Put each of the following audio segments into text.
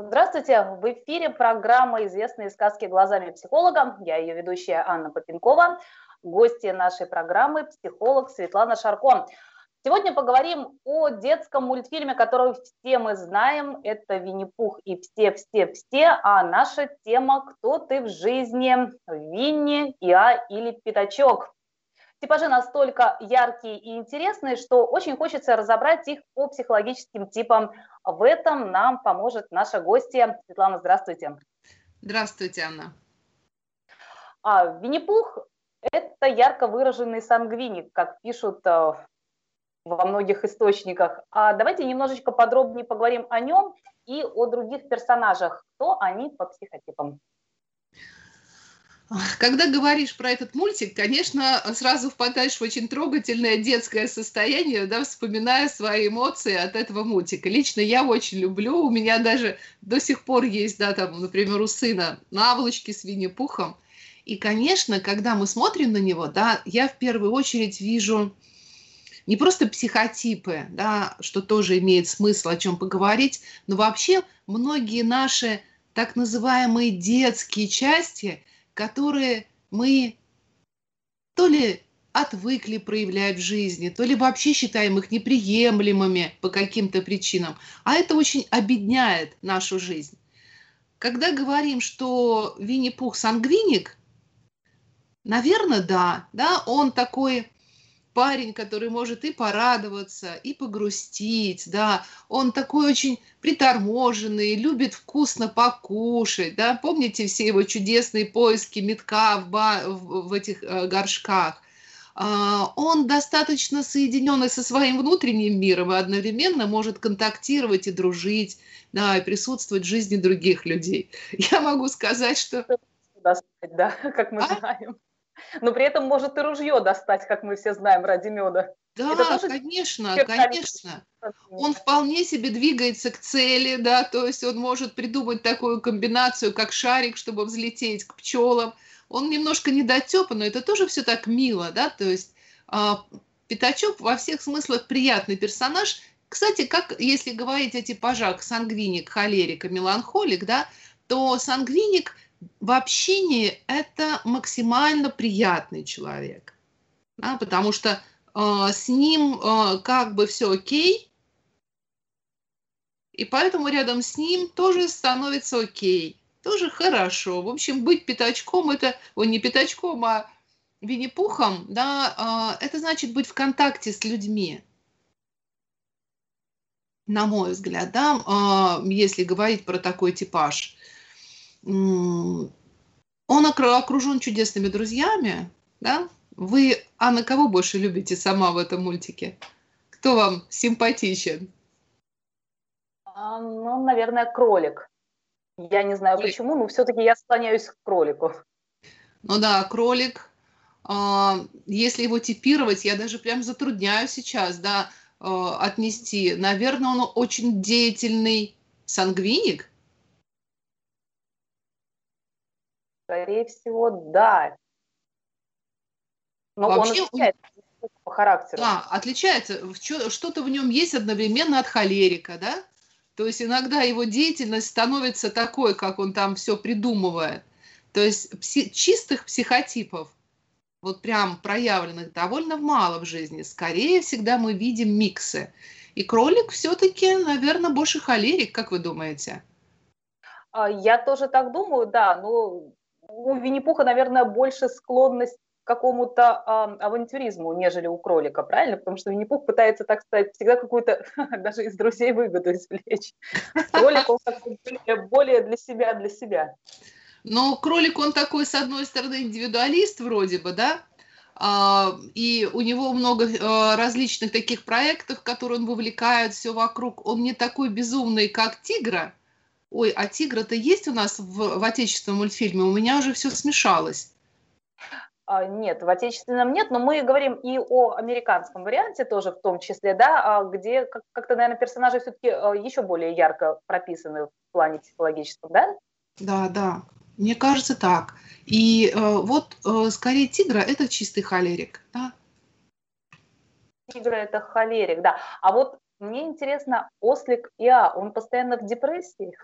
Здравствуйте! В эфире программа «Известные сказки глазами психолога». Я ее ведущая Анна Попенкова. Гости нашей программы – психолог Светлана Шарко. Сегодня поговорим о детском мультфильме, который все мы знаем. Это «Винни-Пух» и «Все-все-все». А наша тема «Кто ты в жизни?» Винни, Иа или Пятачок. Типажи настолько яркие и интересные, что очень хочется разобрать их по психологическим типам. В этом нам поможет наша гостья. Светлана, здравствуйте. Здравствуйте, Анна. А, Винни-Пух – это ярко выраженный сангвиник, как пишут э, во многих источниках. А давайте немножечко подробнее поговорим о нем и о других персонажах. Кто они по психотипам? Когда говоришь про этот мультик, конечно, сразу впадаешь в очень трогательное детское состояние, да, вспоминая свои эмоции от этого мультика. Лично я очень люблю, у меня даже до сих пор есть, да, там, например, у сына наволочки с Винни-Пухом. И, конечно, когда мы смотрим на него, да, я в первую очередь вижу не просто психотипы, да, что тоже имеет смысл о чем поговорить, но вообще многие наши так называемые детские части – которые мы то ли отвыкли проявлять в жизни, то ли вообще считаем их неприемлемыми по каким-то причинам. А это очень обедняет нашу жизнь. Когда говорим, что Винни-Пух сангвиник, наверное, да, да, он такой парень, который может и порадоваться, и погрустить, да, он такой очень приторможенный, любит вкусно покушать, да, помните все его чудесные поиски метка в, ба- в, в этих э, горшках, Uh, он достаточно соединенный со своим внутренним миром и одновременно может контактировать и дружить, да, и присутствовать в жизни других людей. Я могу сказать, что... Да, как мы а? знаем но при этом может и ружье достать, как мы все знаем, ради меда. Да, тоже конечно, конечно. Он вполне себе двигается к цели, да, то есть он может придумать такую комбинацию, как шарик, чтобы взлететь к пчелам. Он немножко недотепа, но это тоже все так мило, да, то есть а, Пятачок во всех смыслах приятный персонаж. Кстати, как если говорить о типажах сангвиник, холерик и меланхолик, да, то сангвиник – в общении это максимально приятный человек, да, потому что э, с ним э, как бы все окей, и поэтому рядом с ним тоже становится окей, тоже хорошо. В общем, быть пятачком это, ой, не пятачком, а Винни-Пухом, да, э, это значит быть в контакте с людьми. На мой взгляд, да, э, если говорить про такой типаж – он окружен чудесными друзьями, да? Вы, Анна, кого больше любите сама в этом мультике? Кто вам симпатичен? А, ну, наверное, кролик. Я не знаю кролик. почему, но все-таки я склоняюсь к кролику. Ну да, кролик. А, если его типировать, я даже прям затрудняю сейчас, да, а, отнести. Наверное, он очень деятельный сангвиник, Скорее всего, да. Но Вообще, он отличается по характеру. Да, отличается. Что-то в нем есть одновременно от холерика, да? То есть иногда его деятельность становится такой, как он там все придумывает. То есть пси- чистых психотипов, вот прям проявленных, довольно мало в жизни. Скорее всегда мы видим миксы. И кролик все-таки, наверное, больше холерик, как вы думаете? А, я тоже так думаю, да. Но у Винни-Пуха, наверное, больше склонность к какому-то э, авантюризму, нежели у кролика, правильно? Потому что Винни-Пух пытается, так сказать, всегда какую-то даже из друзей выгоду извлечь. Кролик, он более, более для себя, для себя. Но кролик, он такой, с одной стороны, индивидуалист вроде бы, да? А, и у него много а, различных таких проектов, которые он вовлекает, все вокруг. Он не такой безумный, как тигра, ой, а тигра-то есть у нас в, в отечественном мультфильме? У меня уже все смешалось. А, нет, в отечественном нет, но мы говорим и о американском варианте тоже в том числе, да, а, где как-то, наверное, персонажи все-таки а, еще более ярко прописаны в плане психологическом, да? Да, да, мне кажется так. И э, вот э, скорее тигра это чистый холерик, да? Тигра это холерик, да. А вот мне интересно, ослик Иа, он постоянно в депрессии?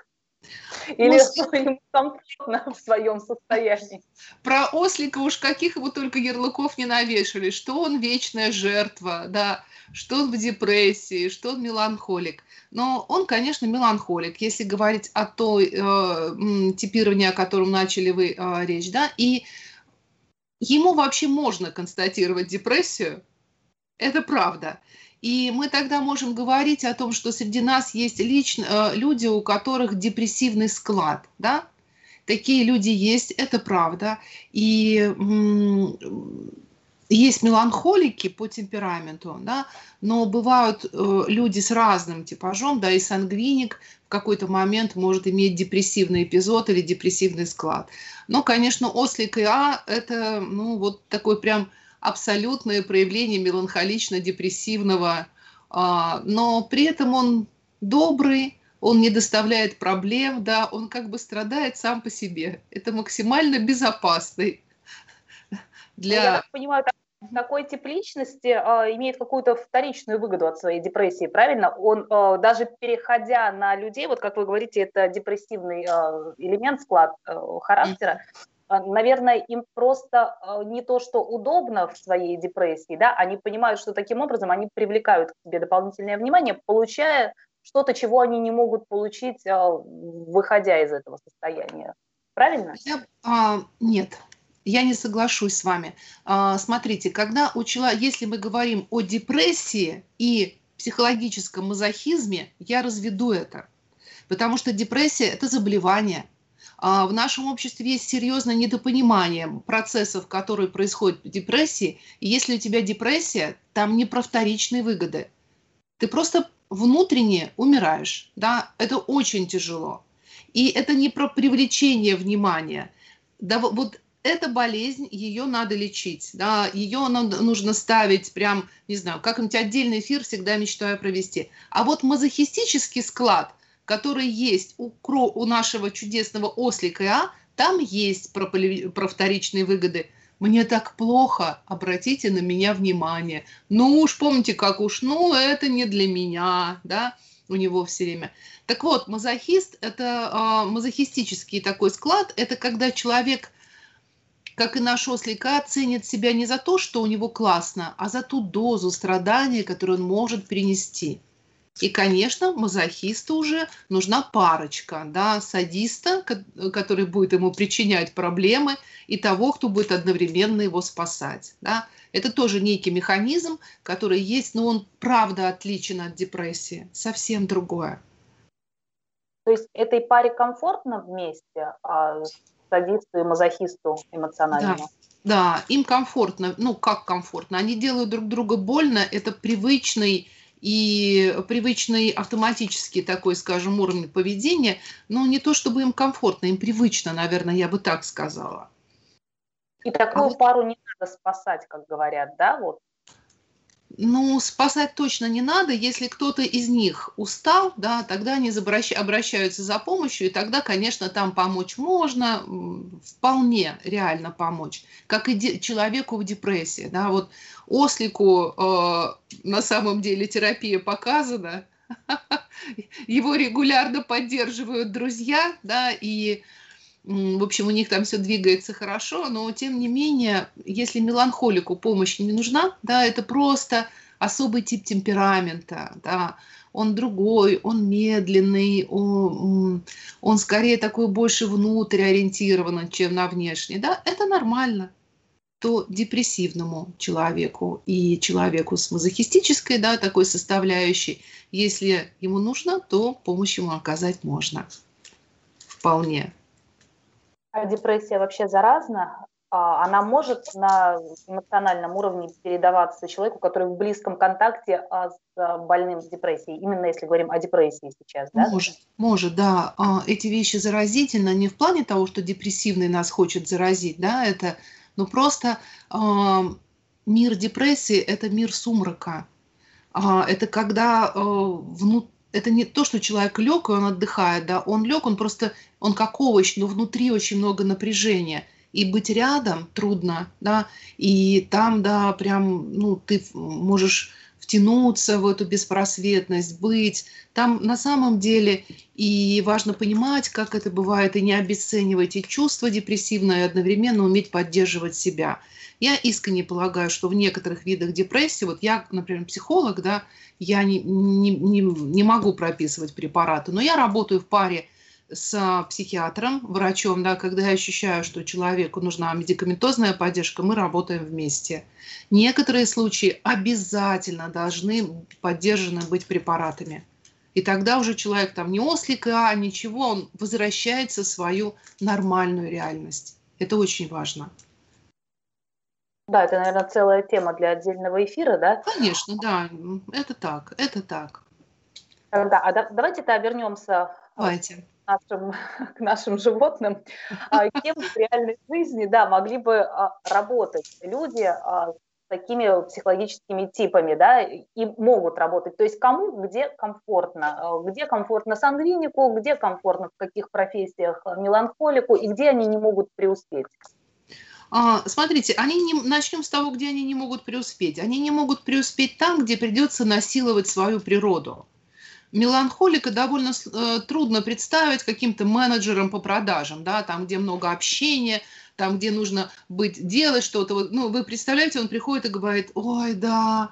Или что ему комфортно в своем состоянии. Про ослика уж каких его только ярлыков не навешали, что он вечная жертва, да, что он в депрессии, что он меланхолик. Но он, конечно, меланхолик, если говорить о той э, типировании, о котором начали вы э, речь, да, и ему вообще можно констатировать депрессию, это правда. И мы тогда можем говорить о том, что среди нас есть лично, э, люди, у которых депрессивный склад, да? Такие люди есть, это правда. И есть меланхолики по темпераменту, да, но бывают э, люди с разным типажом, да, и сангвиник в какой-то момент может иметь депрессивный эпизод или депрессивный склад. Но, конечно, ослик и А – это, ну, вот такой прям абсолютное проявление меланхолично-депрессивного, а, но при этом он добрый, он не доставляет проблем, да, он как бы страдает сам по себе. Это максимально безопасный для... Я так понимаю, такой тип личности э, имеет какую-то вторичную выгоду от своей депрессии, правильно? Он э, даже переходя на людей, вот как вы говорите, это депрессивный э, элемент, склад э, характера, а, наверное, им просто а, не то, что удобно в своей депрессии, да, они понимают, что таким образом они привлекают к себе дополнительное внимание, получая что-то, чего они не могут получить, а, выходя из этого состояния. Правильно? Я, а, нет, я не соглашусь с вами. А, смотрите, когда у человека, если мы говорим о депрессии и психологическом мазохизме, я разведу это. Потому что депрессия – это заболевание – а, в нашем обществе есть серьезное недопонимание процессов, которые происходят в депрессии. И если у тебя депрессия, там не про вторичные выгоды. Ты просто внутренне умираешь. Да? Это очень тяжело. И это не про привлечение внимания. Да, вот эта болезнь, ее надо лечить, да, ее нужно ставить прям, не знаю, как-нибудь отдельный эфир всегда мечтаю провести. А вот мазохистический склад – который есть у, у нашего чудесного ослика А, там есть про, про вторичные выгоды. Мне так плохо, обратите на меня внимание. Ну уж помните, как уж, ну это не для меня, да, у него все время. Так вот, мазохист – это э, мазохистический такой склад, это когда человек, как и наш ослик А, ценит себя не за то, что у него классно, а за ту дозу страдания, которую он может принести – и, конечно, мазохисту уже нужна парочка, да, садиста, который будет ему причинять проблемы, и того, кто будет одновременно его спасать. Да. Это тоже некий механизм, который есть, но он правда отличен от депрессии, совсем другое. То есть этой паре комфортно вместе, а садисту и мазохисту эмоционально? Да. Да, им комфортно. Ну, как комфортно? Они делают друг друга больно. Это привычный и привычный автоматический такой, скажем, уровень поведения, но не то, чтобы им комфортно, им привычно, наверное, я бы так сказала. И такую а вот... пару не надо спасать, как говорят, да, вот ну, спасать точно не надо. Если кто-то из них устал, да, тогда они обращаются за помощью, и тогда, конечно, там помочь можно, вполне реально помочь. Как и человеку в депрессии. Да, вот ослику э, на самом деле терапия показана, его регулярно поддерживают друзья, да, и в общем, у них там все двигается хорошо, но тем не менее, если меланхолику помощь не нужна, да, это просто особый тип темперамента, да, он другой, он медленный, он, он скорее такой больше внутрь ориентированный, чем на внешний, да, это нормально то депрессивному человеку и человеку с мазохистической, да, такой составляющей, если ему нужно, то помощь ему оказать можно. Вполне. А депрессия вообще заразна? А, она может на эмоциональном уровне передаваться человеку, который в близком контакте а, с а, больным депрессией, именно если говорим о депрессии сейчас, да? Может, может, да. Эти вещи заразительны не в плане того, что депрессивный нас хочет заразить, да, это, но просто мир депрессии – это мир сумрака. Это когда внутри это не то, что человек лег, и он отдыхает, да, он лег, он просто, он как овощ, но внутри очень много напряжения. И быть рядом трудно, да, и там, да, прям, ну, ты можешь втянуться в эту беспросветность, быть. Там на самом деле и важно понимать, как это бывает, и не обесценивать и чувства депрессивные, и одновременно уметь поддерживать себя. Я искренне полагаю, что в некоторых видах депрессии, вот я, например, психолог, да, я не, не, не, не могу прописывать препараты, но я работаю в паре с психиатром, врачом, да, когда я ощущаю, что человеку нужна медикаментозная поддержка, мы работаем вместе. Некоторые случаи обязательно должны поддержаны быть препаратами. И тогда уже человек там не ослик, а ничего, он возвращается в свою нормальную реальность. Это очень важно. Да, это, наверное, целая тема для отдельного эфира, да? Конечно, да, это так, это так. Да, а давайте-то вернемся давайте нашим, к нашим животным, а, кем в реальной жизни, да, могли бы а, работать люди а, с такими психологическими типами, да, и могут работать. То есть кому где комфортно, где комфортно сангвинику, где комфортно в каких профессиях меланхолику и где они не могут преуспеть. Смотрите, они не, начнем с того, где они не могут преуспеть. Они не могут преуспеть там, где придется насиловать свою природу меланхолика довольно э, трудно представить каким-то менеджером по продажам, да, там, где много общения, там, где нужно быть, делать что-то. Ну, вы представляете, он приходит и говорит, ой, да,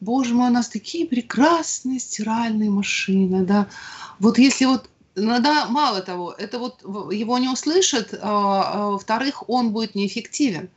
боже мой, у нас такие прекрасные стиральные машины, да. Вот если вот ну да, мало того, это вот его не услышат, а, а, во-вторых, он будет неэффективен.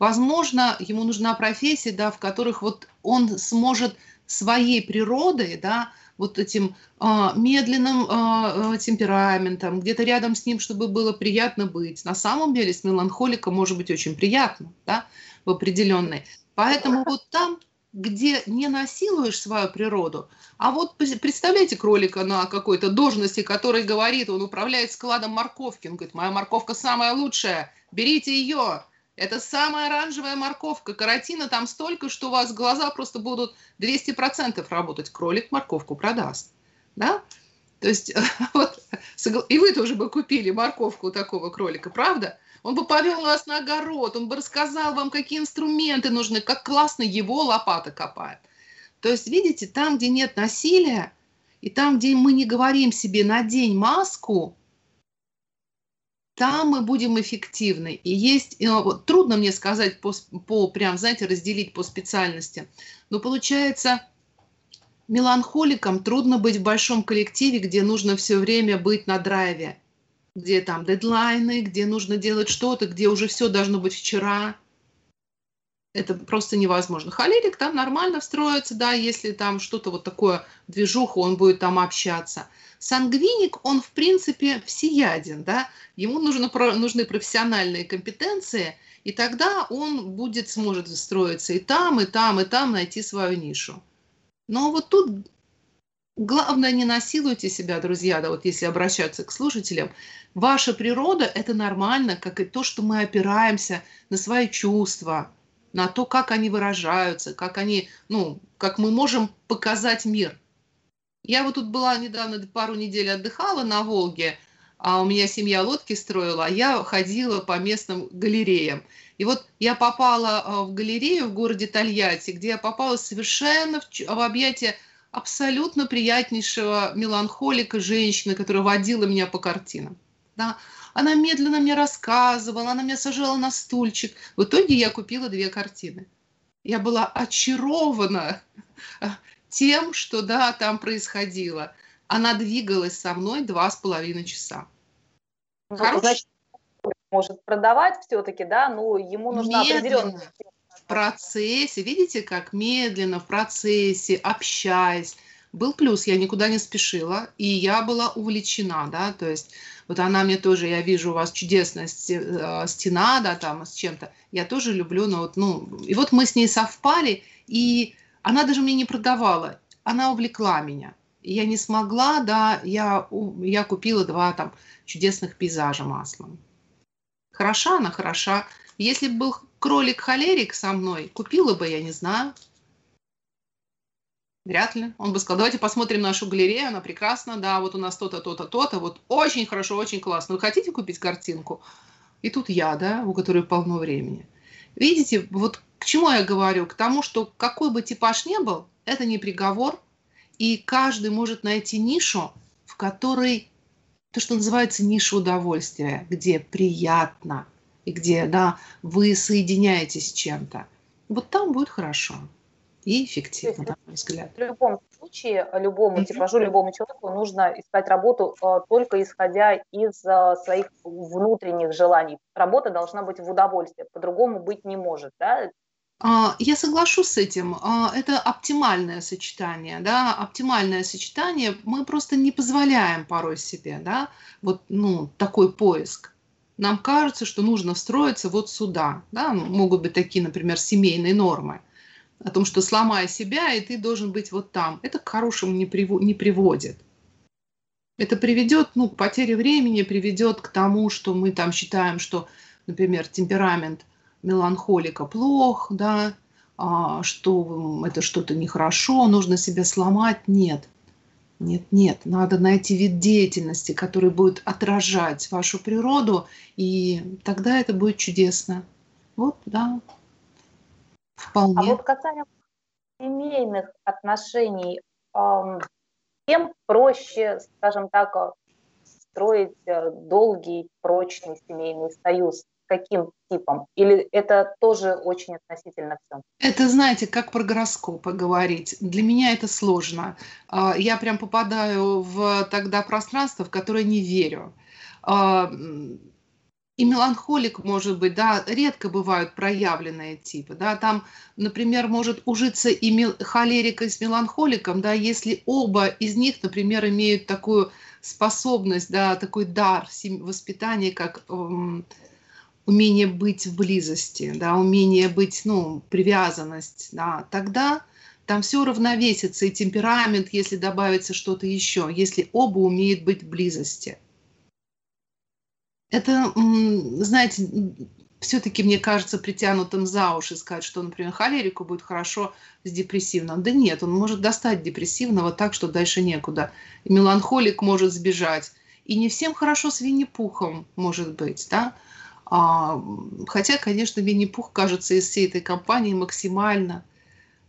Возможно, ему нужна профессия, да, в которых вот он сможет своей природой, да, вот этим а, медленным а, а, темпераментом, где-то рядом с ним, чтобы было приятно быть. На самом деле с меланхоликом может быть очень приятно, да, в определенной. Поэтому вот там, где не насилуешь свою природу, а вот представляете кролика на какой-то должности, который говорит, он управляет складом морковки, он говорит, моя морковка самая лучшая, берите ее, это самая оранжевая морковка. Каротина там столько, что у вас глаза просто будут 200% работать. Кролик морковку продаст. Да? То есть, вот, и вы тоже бы купили морковку у такого кролика, правда? Он бы повел вас на огород, он бы рассказал вам, какие инструменты нужны, как классно его лопата копает. То есть, видите, там, где нет насилия, и там, где мы не говорим себе «надень маску», там мы будем эффективны. И есть, вот, трудно мне сказать по, по, прям, знаете, разделить по специальности, но получается, меланхоликам трудно быть в большом коллективе, где нужно все время быть на драйве, где там дедлайны, где нужно делать что-то, где уже все должно быть вчера. Это просто невозможно. Холерик там нормально встроится, да, если там что-то вот такое движуху, он будет там общаться – Сангвиник, он в принципе всеяден, да, ему нужно, нужны профессиональные компетенции, и тогда он будет, сможет строиться и там, и там, и там, найти свою нишу. Но вот тут главное не насилуйте себя, друзья, да, вот если обращаться к слушателям. Ваша природа – это нормально, как и то, что мы опираемся на свои чувства, на то, как они выражаются, как они, ну, как мы можем показать мир – я вот тут была недавно, пару недель отдыхала на Волге, а у меня семья лодки строила, а я ходила по местным галереям. И вот я попала а, в галерею в городе Тольятти, где я попала совершенно в, в объятия абсолютно приятнейшего меланхолика женщины, которая водила меня по картинам. Да. Она медленно мне рассказывала, она меня сажала на стульчик. В итоге я купила две картины. Я была очарована тем, что да, там происходило. Она двигалась со мной два с половиной часа. Ну, Хорош... Значит, может продавать все-таки, да, но ему нужна определенная... В процессе, видите, как медленно, в процессе, общаясь. Был плюс, я никуда не спешила, и я была увлечена, да, то есть вот она мне тоже, я вижу у вас чудесная э, стена, да, там с чем-то, я тоже люблю, но вот, ну, и вот мы с ней совпали, и она даже мне не продавала, она увлекла меня. Я не смогла, да, я, я купила два там чудесных пейзажа маслом. Хороша она, хороша. Если бы был кролик-холерик со мной, купила бы, я не знаю. Вряд ли. Он бы сказал, давайте посмотрим нашу галерею, она прекрасна, да, вот у нас то-то, то-то, то-то, вот очень хорошо, очень классно. Вы хотите купить картинку? И тут я, да, у которой полно времени. Видите, вот к чему я говорю? К тому, что какой бы типаж ни был, это не приговор, и каждый может найти нишу, в которой то, что называется ниша удовольствия, где приятно, и где да, вы соединяетесь с чем-то. Вот там будет хорошо и эффективно, на мой взгляд. В любом случае, любому mm-hmm. типажу, любому человеку нужно искать работу э, только исходя из э, своих внутренних желаний. Работа должна быть в удовольствии, по-другому быть не может. Да? А, я соглашусь с этим. А, это оптимальное сочетание, да, оптимальное сочетание. Мы просто не позволяем порой себе, да, вот, ну, такой поиск. Нам кажется, что нужно встроиться вот сюда, да, могут быть такие, например, семейные нормы о том, что сломай себя, и ты должен быть вот там. Это к хорошему не, приво- не приводит. Это приведет, ну, к потере времени, приведет к тому, что мы там считаем, что, например, темперамент – меланхолика плох, да, а, что это что-то нехорошо, нужно себя сломать. Нет, нет, нет, надо найти вид деятельности, который будет отражать вашу природу, и тогда это будет чудесно. Вот, да, вполне. А вот касаемо семейных отношений, тем проще, скажем так, строить э, долгий, прочный семейный союз каким типом? Или это тоже очень относительно все? Это, знаете, как про гороскопы говорить. Для меня это сложно. А, я прям попадаю в тогда пространство, в которое не верю. И меланхолик, может быть, да, редко бывают проявленные типы, да, там, например, может ужиться и мел... холерика с меланхоликом, да, если оба из них, например, имеют такую способность, да, такой дар воспитания, как эм, умение быть в близости, да, умение быть, ну, привязанность, да, тогда там все равновесится, и темперамент, если добавится что-то еще, если оба умеют быть в близости. Это, знаете, все-таки, мне кажется, притянутым за уши сказать, что, например, холерику будет хорошо с депрессивным. Да нет, он может достать депрессивного так, что дальше некуда. И меланхолик может сбежать. И не всем хорошо с Винни-Пухом, может быть, да? А, хотя, конечно, Винни-Пух кажется из всей этой компании максимально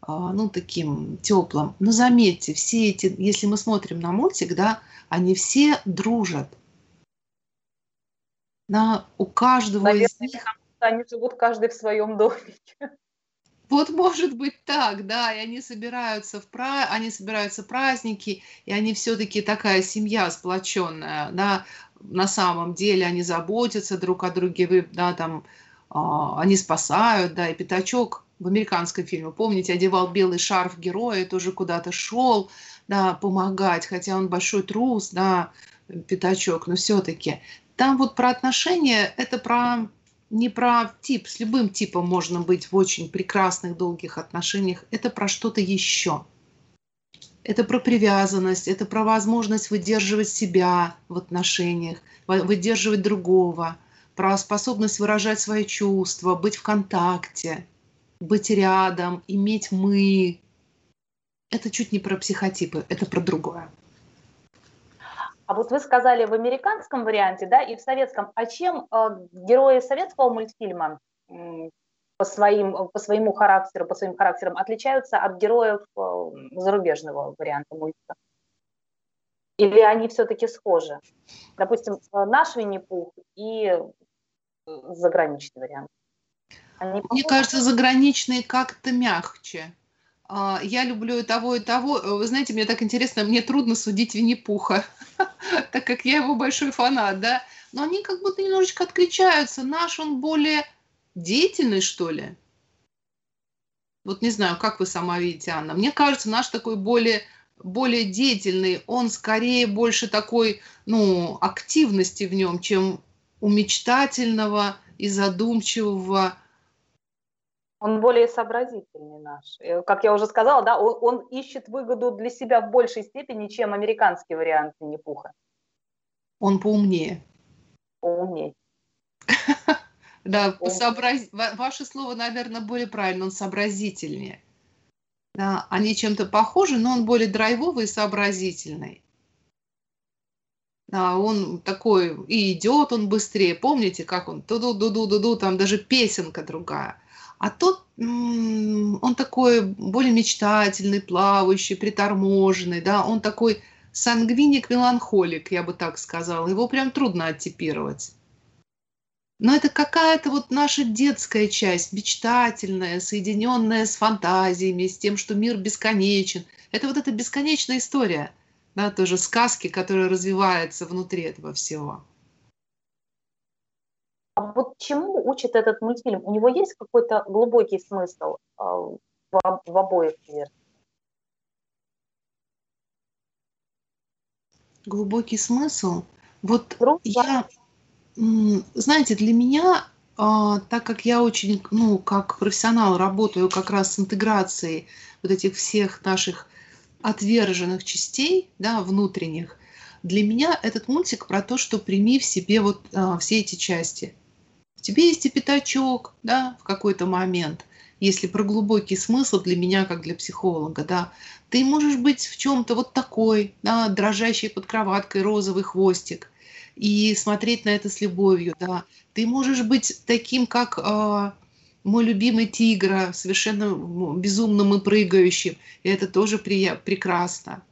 а, ну, таким теплым. Но заметьте, все эти, если мы смотрим на мультик, да, они все дружат. На, у каждого Наверное, из них... Они живут каждый в своем домике. Вот может быть так, да, и они собираются в пра... они собираются праздники, и они все-таки такая семья сплоченная, да, на самом деле они заботятся друг о друге, да, там, а, они спасают, да, и Пятачок в американском фильме, помните, одевал белый шарф героя, тоже куда-то шел, да, помогать, хотя он большой трус, да, Пятачок, но все-таки. Там вот про отношения, это про не про тип, с любым типом можно быть в очень прекрасных, долгих отношениях, это про что-то еще это про привязанность, это про возможность выдерживать себя в отношениях, выдерживать другого, про способность выражать свои чувства, быть в контакте, быть рядом, иметь мы. Это чуть не про психотипы, это про другое. А вот вы сказали в американском варианте, да, и в советском. А чем э, герои советского мультфильма по, своим, по своему характеру, по своим характерам отличаются от героев э, зарубежного варианта мультика? Или они все-таки схожи? Допустим, э, наш Винни-Пух и э, заграничный вариант. Они Мне кажется, заграничные как-то мягче. А, я люблю и того, и того. Вы знаете, мне так интересно, мне трудно судить Винни-Пуха, так как я его большой фанат, да. Но они как будто немножечко отличаются. Наш, он более деятельный, что ли? Вот не знаю, как вы сама видите, Анна. Мне кажется, наш такой более, более деятельный, он скорее больше такой, ну, активности в нем, чем у мечтательного и задумчивого. Он более сообразительный наш. Как я уже сказала, да, он, он ищет выгоду для себя в большей степени, чем американский вариант Винни-Пуха. Он поумнее. Поумнее. Да, сообраз... ваше слово, наверное, более правильно, он сообразительнее. Да, они чем-то похожи, но он более драйвовый и сообразительный. Да, он такой, и идет он быстрее. Помните, как он? Туду-ду-ду-ду-ду, там даже песенка другая. А тот, он такой более мечтательный, плавающий, приторможенный, да, он такой сангвиник-меланхолик, я бы так сказала. Его прям трудно оттипировать. Но это какая-то вот наша детская часть, мечтательная, соединенная с фантазиями, с тем, что мир бесконечен. Это вот эта бесконечная история, да, тоже сказки, которая развивается внутри этого всего. А чему учит этот мультфильм? У него есть какой-то глубокий смысл э, в, в обоих версиях? Глубокий смысл? Вот Друг, я, знаете, для меня, э, так как я очень, ну, как профессионал работаю как раз с интеграцией вот этих всех наших отверженных частей, да, внутренних, для меня этот мультик про то, что прими в себе вот а, все эти части тебе есть и пятачок, да, в какой-то момент, если про глубокий смысл для меня, как для психолога, да, ты можешь быть в чем-то вот такой, да, дрожащий под кроваткой розовый хвостик, и смотреть на это с любовью, да. Ты можешь быть таким, как э, мой любимый тигр, совершенно безумным и прыгающим, и это тоже при, прекрасно.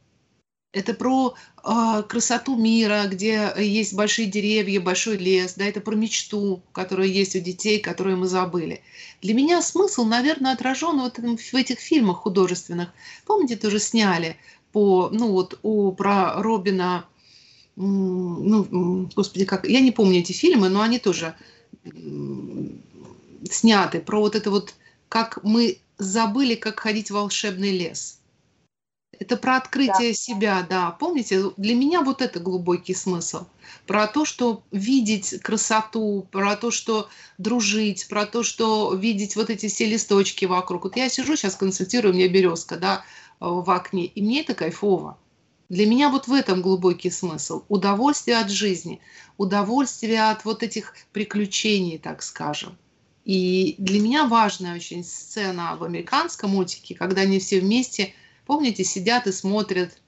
Это про э, красоту мира, где есть большие деревья, большой лес, да, это про мечту, которая есть у детей, которую мы забыли. Для меня смысл, наверное, отражен вот в этих фильмах художественных. Помните, тоже сняли по, ну вот, у, про Робина, ну, господи, как, я не помню эти фильмы, но они тоже сняты про вот это вот, как мы забыли, как ходить в волшебный лес это про открытие да. себя, да. Помните, для меня вот это глубокий смысл. Про то, что видеть красоту, про то, что дружить, про то, что видеть вот эти все листочки вокруг. Вот я сижу сейчас, консультирую, у меня березка, да, в окне, и мне это кайфово. Для меня вот в этом глубокий смысл. Удовольствие от жизни, удовольствие от вот этих приключений, так скажем. И для меня важная очень сцена в американском мультике, когда они все вместе – Помните, сидят и смотрят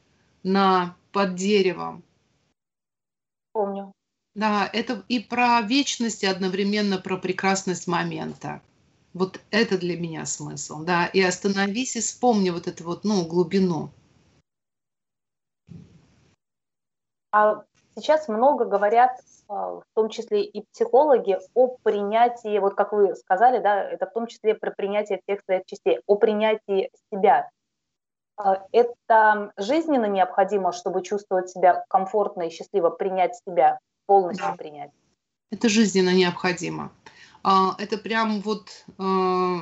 на под деревом. Помню. Да, это и про вечность, и одновременно про прекрасность момента. Вот это для меня смысл, да. И остановись и вспомни вот эту вот, ну, глубину. А сейчас много говорят, а, в том числе и психологи, о принятии, вот как вы сказали, да, это в том числе про принятие всех своих частей, о принятии себя. А, это жизненно необходимо, чтобы чувствовать себя комфортно и счастливо, принять себя, полностью да. принять. Это жизненно необходимо. А, это прям вот а,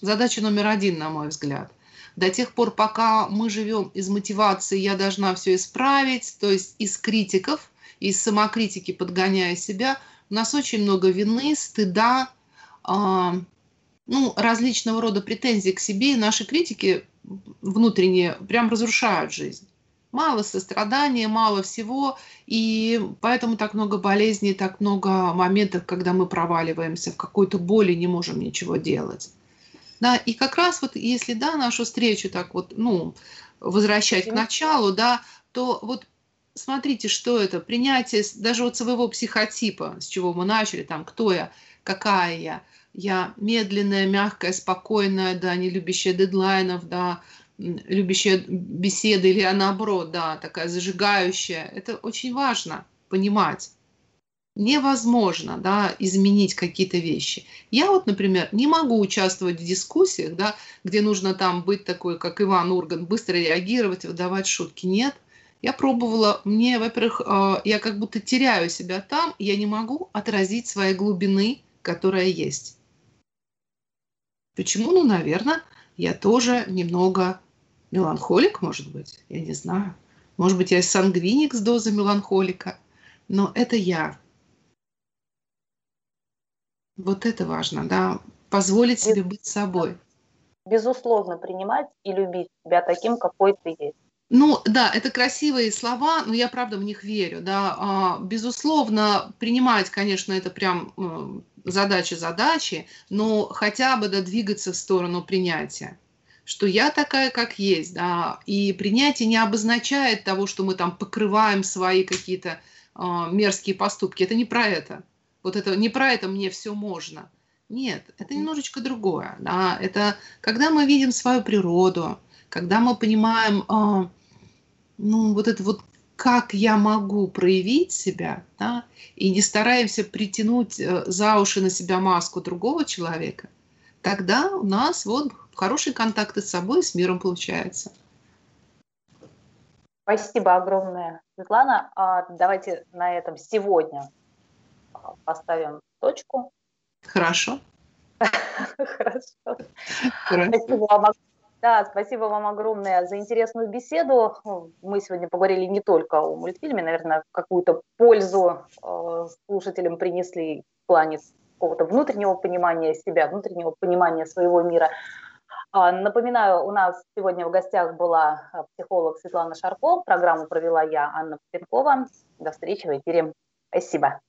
задача номер один, на мой взгляд. До тех пор, пока мы живем из мотивации «я должна все исправить», то есть из критиков, из самокритики подгоняя себя, у нас очень много вины, стыда, ну, различного рода претензий к себе, и наши критики внутренние прям разрушают жизнь. Мало сострадания, мало всего, и поэтому так много болезней, так много моментов, когда мы проваливаемся в какой-то боли, не можем ничего делать. Да, и как раз вот если, да, нашу встречу так вот, ну, возвращать к началу, да, то вот смотрите, что это, принятие даже вот своего психотипа, с чего мы начали, там, кто я, какая я, я медленная, мягкая, спокойная, да, не любящая дедлайнов, да, любящая беседы, или наоборот, да, такая зажигающая. Это очень важно понимать. Невозможно, да, изменить какие-то вещи. Я вот, например, не могу участвовать в дискуссиях, да, где нужно там быть такой, как Иван Урган, быстро реагировать, выдавать шутки. Нет, я пробовала, мне, во-первых, э, я как будто теряю себя там, я не могу отразить своей глубины, которая есть. Почему? Ну, наверное, я тоже немного меланхолик, может быть, я не знаю. Может быть, я сангвиник с дозой меланхолика, но это я. Вот это важно, да, позволить себе быть собой. Безусловно, принимать и любить себя таким, какой ты есть. Ну да, это красивые слова, но я правда в них верю. Да. А, безусловно, принимать, конечно, это прям э, задачи-задачи, но хотя бы да, двигаться в сторону принятия что я такая, как есть, да, и принятие не обозначает того, что мы там покрываем свои какие-то э, мерзкие поступки. Это не про это. Вот это не про это мне все можно. Нет, это немножечко другое. Да? Это когда мы видим свою природу, когда мы понимаем, э, ну, вот это вот как я могу проявить себя, да, и не стараемся притянуть э, за уши на себя маску другого человека, тогда у нас вот хорошие контакты с собой и с миром получаются. Спасибо огромное, Светлана. А давайте на этом сегодня а, поставим точку. Хорошо. Хорошо. Спасибо вам да, спасибо вам огромное за интересную беседу. Мы сегодня поговорили не только о мультфильме, наверное, какую-то пользу э, слушателям принесли в плане какого-то внутреннего понимания себя, внутреннего понимания своего мира. А, напоминаю, у нас сегодня в гостях была э, психолог Светлана Шарко. Программу провела я, Анна Пенкова. До встречи в эфире. Спасибо.